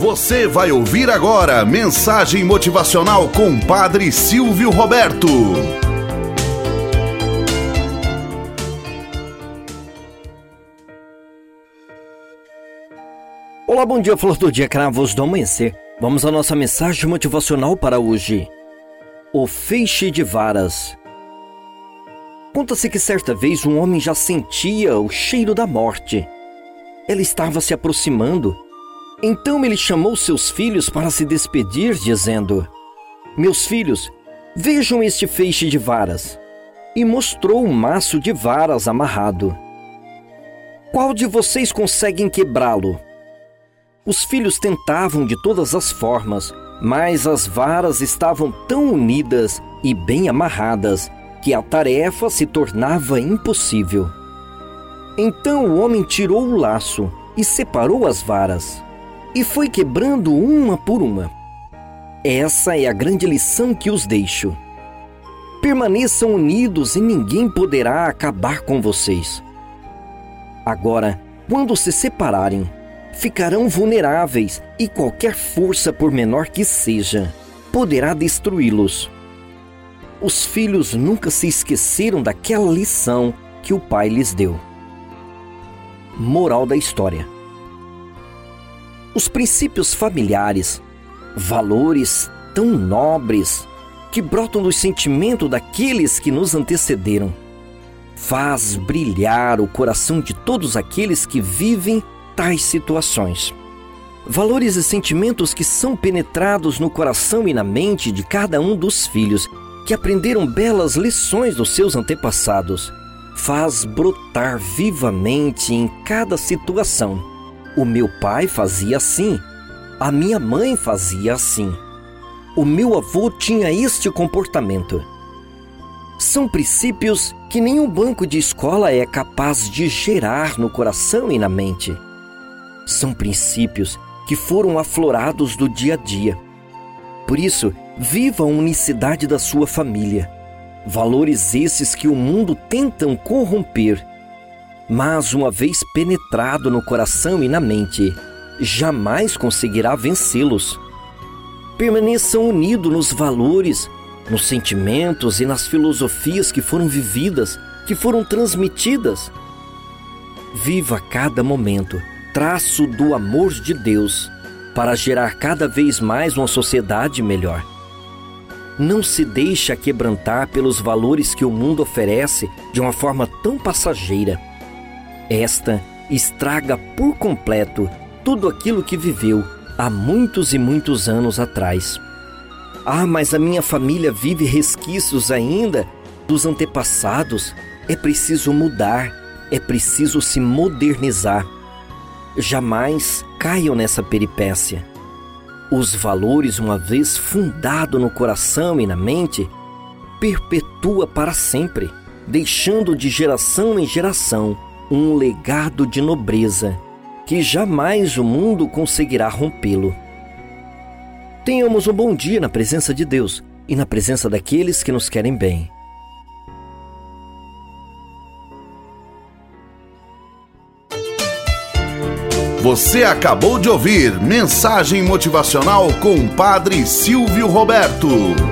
Você vai ouvir agora mensagem motivacional com Padre Silvio Roberto. Olá, bom dia, flor do dia, cravos do amanhecer. Vamos à nossa mensagem motivacional para hoje. O feixe de varas. Conta-se que certa vez um homem já sentia o cheiro da morte. Ela estava se aproximando então ele chamou seus filhos para se despedir, dizendo: Meus filhos, vejam este feixe de varas. E mostrou um maço de varas amarrado. Qual de vocês conseguem quebrá-lo? Os filhos tentavam de todas as formas, mas as varas estavam tão unidas e bem amarradas que a tarefa se tornava impossível. Então o homem tirou o laço e separou as varas e foi quebrando uma por uma. Essa é a grande lição que os deixo. Permaneçam unidos e ninguém poderá acabar com vocês. Agora, quando se separarem, ficarão vulneráveis e qualquer força, por menor que seja, poderá destruí-los. Os filhos nunca se esqueceram daquela lição que o pai lhes deu. Moral da história os princípios familiares, valores tão nobres que brotam do sentimento daqueles que nos antecederam, faz brilhar o coração de todos aqueles que vivem tais situações. Valores e sentimentos que são penetrados no coração e na mente de cada um dos filhos que aprenderam belas lições dos seus antepassados, faz brotar vivamente em cada situação o meu pai fazia assim. A minha mãe fazia assim. O meu avô tinha este comportamento. São princípios que nenhum banco de escola é capaz de gerar no coração e na mente. São princípios que foram aflorados do dia a dia. Por isso, viva a unicidade da sua família. Valores esses que o mundo tentam corromper mas uma vez penetrado no coração e na mente, jamais conseguirá vencê-los. Permaneçam unidos nos valores, nos sentimentos e nas filosofias que foram vividas, que foram transmitidas. Viva cada momento traço do amor de Deus para gerar cada vez mais uma sociedade melhor. Não se deixe quebrantar pelos valores que o mundo oferece de uma forma tão passageira esta estraga por completo tudo aquilo que viveu há muitos e muitos anos atrás. Ah, mas a minha família vive resquícios ainda dos antepassados. É preciso mudar, é preciso se modernizar. Jamais caiam nessa peripécia. Os valores, uma vez fundado no coração e na mente, perpetua para sempre, deixando de geração em geração um legado de nobreza que jamais o mundo conseguirá rompê-lo. Tenhamos um bom dia na presença de Deus e na presença daqueles que nos querem bem. Você acabou de ouvir Mensagem Motivacional com o Padre Silvio Roberto.